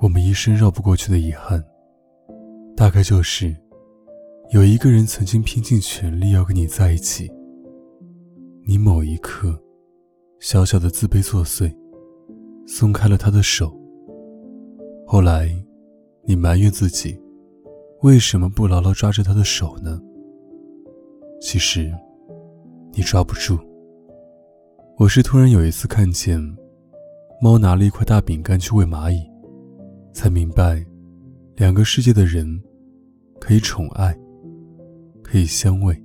我们一生绕不过去的遗憾，大概就是有一个人曾经拼尽全力要跟你在一起，你某一刻小小的自卑作祟，松开了他的手。后来，你埋怨自己。为什么不牢牢抓着他的手呢？其实，你抓不住。我是突然有一次看见，猫拿了一块大饼干去喂蚂蚁，才明白，两个世界的人，可以宠爱，可以相偎，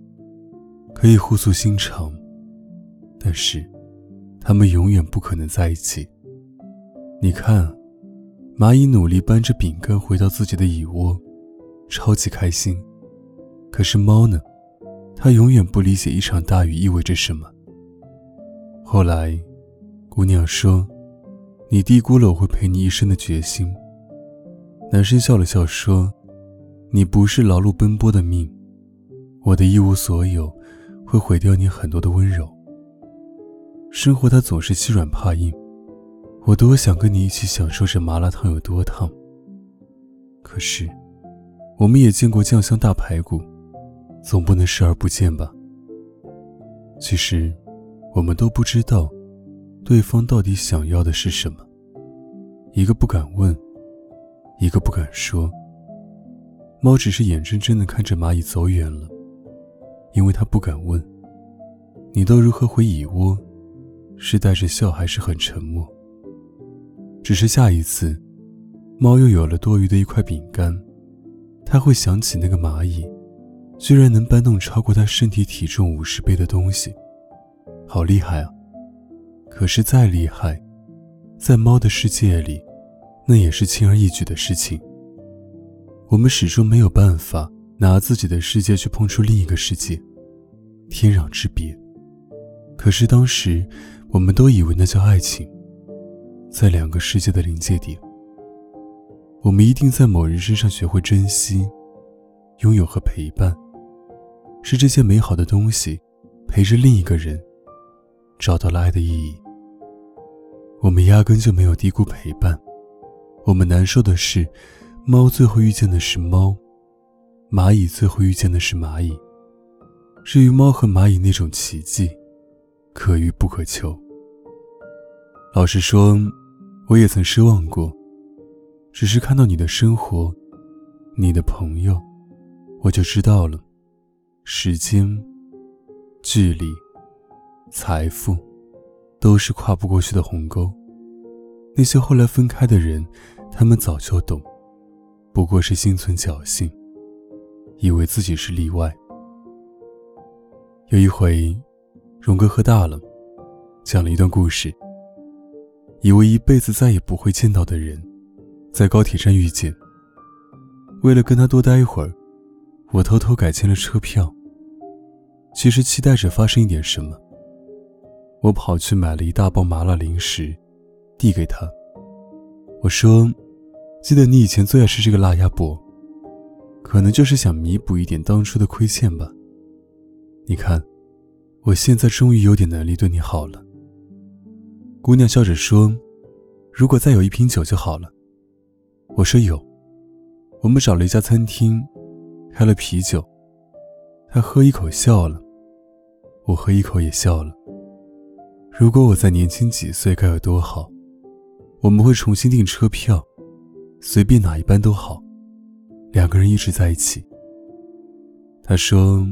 可以互诉心肠，但是，他们永远不可能在一起。你看，蚂蚁努力搬着饼干回到自己的蚁窝。超级开心，可是猫呢？它永远不理解一场大雨意味着什么。后来，姑娘说：“你低估了我会陪你一生的决心。”男生笑了笑说：“你不是劳碌奔波的命，我的一无所有会毁掉你很多的温柔。生活它总是欺软怕硬，我多想跟你一起享受这麻辣烫有多烫。可是。”我们也见过酱香大排骨，总不能视而不见吧？其实，我们都不知道，对方到底想要的是什么。一个不敢问，一个不敢说。猫只是眼睁睁地看着蚂蚁走远了，因为它不敢问。你都如何回蚁窝？是带着笑，还是很沉默？只是下一次，猫又有了多余的一块饼干。它会想起那个蚂蚁，居然能搬动超过它身体体重五十倍的东西，好厉害啊！可是再厉害，在猫的世界里，那也是轻而易举的事情。我们始终没有办法拿自己的世界去碰触另一个世界，天壤之别。可是当时，我们都以为那叫爱情，在两个世界的临界点。我们一定在某人身上学会珍惜、拥有和陪伴，是这些美好的东西陪着另一个人，找到了爱的意义。我们压根就没有低估陪伴。我们难受的是，猫最后遇见的是猫，蚂蚁最后遇见的是蚂蚁。至于猫和蚂蚁那种奇迹，可遇不可求。老实说，我也曾失望过。只是看到你的生活，你的朋友，我就知道了。时间、距离、财富，都是跨不过去的鸿沟。那些后来分开的人，他们早就懂，不过是心存侥幸，以为自己是例外。有一回，荣哥喝大了，讲了一段故事，以为一辈子再也不会见到的人。在高铁站遇见。为了跟他多待一会儿，我偷偷改签了车票。其实期待着发生一点什么。我跑去买了一大包麻辣零食，递给他。我说：“记得你以前最爱吃这个辣鸭脖，可能就是想弥补一点当初的亏欠吧。你看，我现在终于有点能力对你好了。”姑娘笑着说：“如果再有一瓶酒就好了。”我说有，我们找了一家餐厅，开了啤酒。他喝一口笑了，我喝一口也笑了。如果我再年轻几岁该有多好！我们会重新订车票，随便哪一班都好，两个人一直在一起。他说：“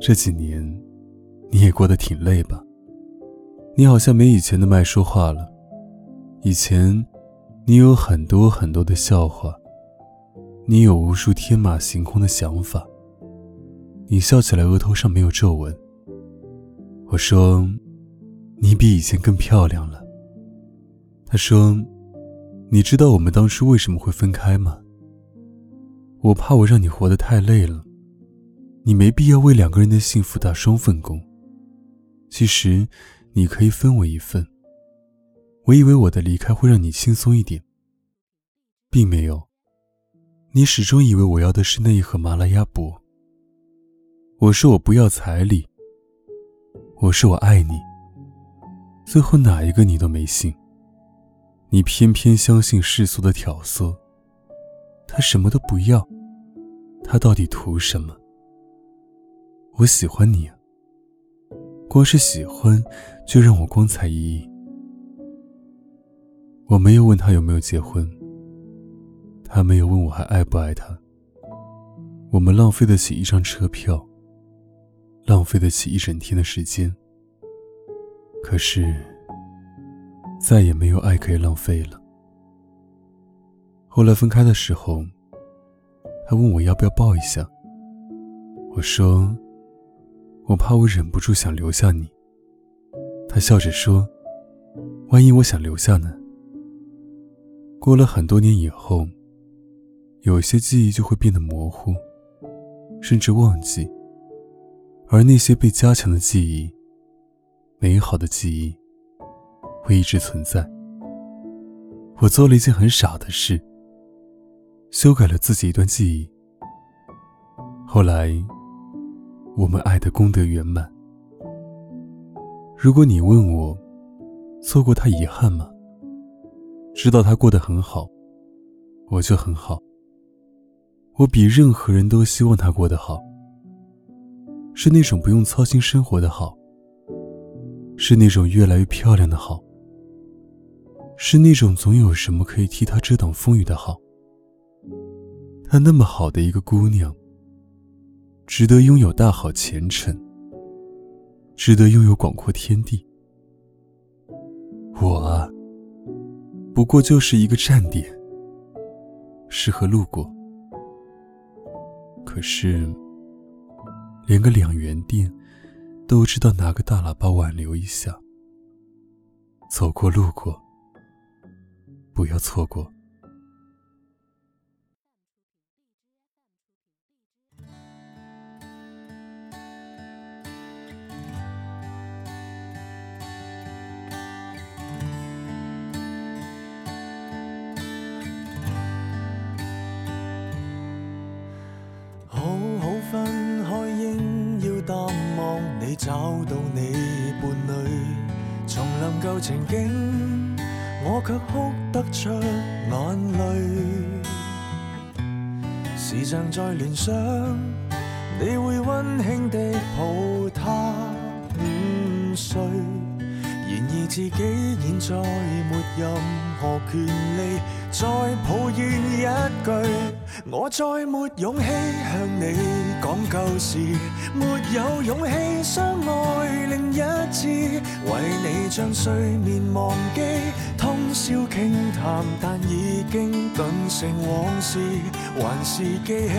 这几年你也过得挺累吧？你好像没以前那么爱说话了，以前……”你有很多很多的笑话，你有无数天马行空的想法，你笑起来额头上没有皱纹。我说：“你比以前更漂亮了。”他说：“你知道我们当初为什么会分开吗？我怕我让你活得太累了，你没必要为两个人的幸福打双份工。其实，你可以分我一份。我以为我的离开会让你轻松一点，并没有。你始终以为我要的是那一盒麻辣鸭脖。我说我不要彩礼。”我说我爱你，最后哪一个你都没信。你偏偏相信世俗的挑唆。他什么都不要，他到底图什么？我喜欢你啊，光是喜欢就让我光彩熠熠。我没有问他有没有结婚，他没有问我还爱不爱他。我们浪费得起一张车票。浪费得起一整天的时间，可是再也没有爱可以浪费了。后来分开的时候，他问我要不要抱一下，我说我怕我忍不住想留下你。他笑着说：“万一我想留下呢？”过了很多年以后，有些记忆就会变得模糊，甚至忘记。而那些被加强的记忆，美好的记忆，会一直存在。我做了一件很傻的事，修改了自己一段记忆。后来，我们爱的功德圆满。如果你问我，错过他遗憾吗？知道他过得很好，我就很好。我比任何人都希望他过得好。是那种不用操心生活的好，是那种越来越漂亮的好，是那种总有什么可以替他遮挡风雨的好。她那么好的一个姑娘，值得拥有大好前程，值得拥有广阔天地。我啊，不过就是一个站点，适合路过。可是。连个两元店，都知道拿个大喇叭挽留一下。走过路过，不要错过。找到你伴侣，重临旧情景，我却哭常在联想，你会温馨地抱他午睡。然而自己现在没任何权利再抱怨一句，我再没勇气向你讲旧事，没有勇气相爱另一次，为你将睡眠忘记，通宵倾谈，但已经顿成往事，还是记起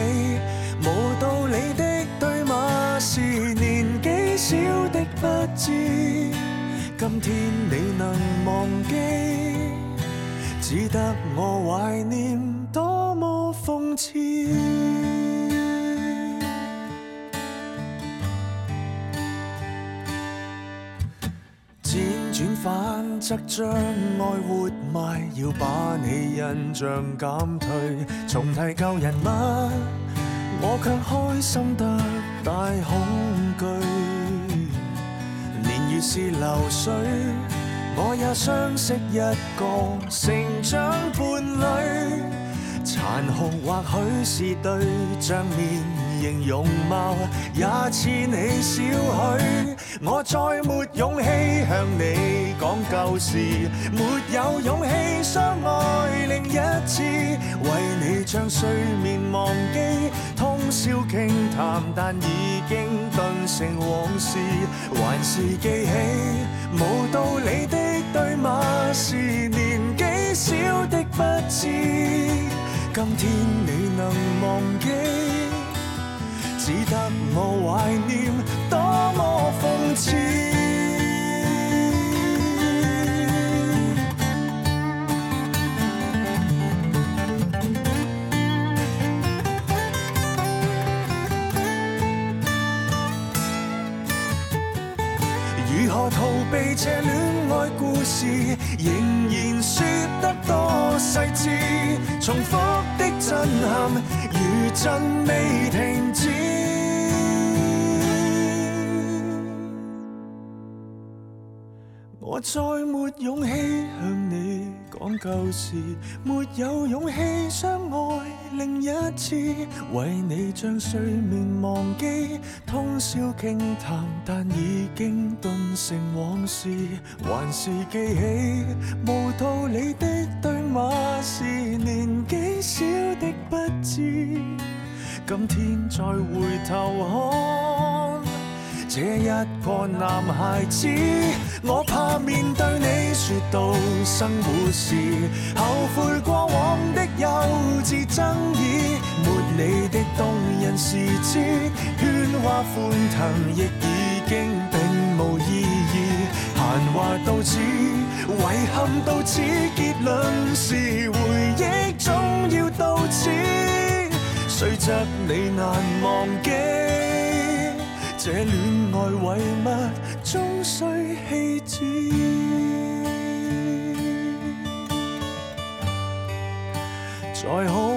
无道理的对骂，是年纪小的不知。今天你能忘记，只得我怀念，多么讽刺。则，将爱活埋，要把你印象减退，重提旧人物，我却开心得大恐惧。年月是流水，我也相识一个成长伴侣，残酷或许是对象面。形容貌也似你少许，我再没勇气向你讲旧事，没有勇气相爱另一次，为你将睡眠忘记，通宵倾谈，但已经顿成往事，还是记起无道理的对骂，是年纪小的不知，今天你能忘记。只得我怀念，多么讽刺。如何逃避这恋爱故事？仍然说得多细致，重复的震撼，如震未停再没勇气向你讲旧事，没有勇气相爱另一次，为你将睡眠忘记，通宵倾谈，但已经顿成往事，还是记起无道理的对骂，是年纪小的不知，今天再回头看。这一个男孩子，我怕面对你说到生活时，后悔过往的幼稚争议，没你的动人时节，喧哗欢腾亦已经并无意义，闲话到此，遗憾到此，结论是回忆总要到此，虽则你难忘记。这恋爱遗物终须弃置，再好。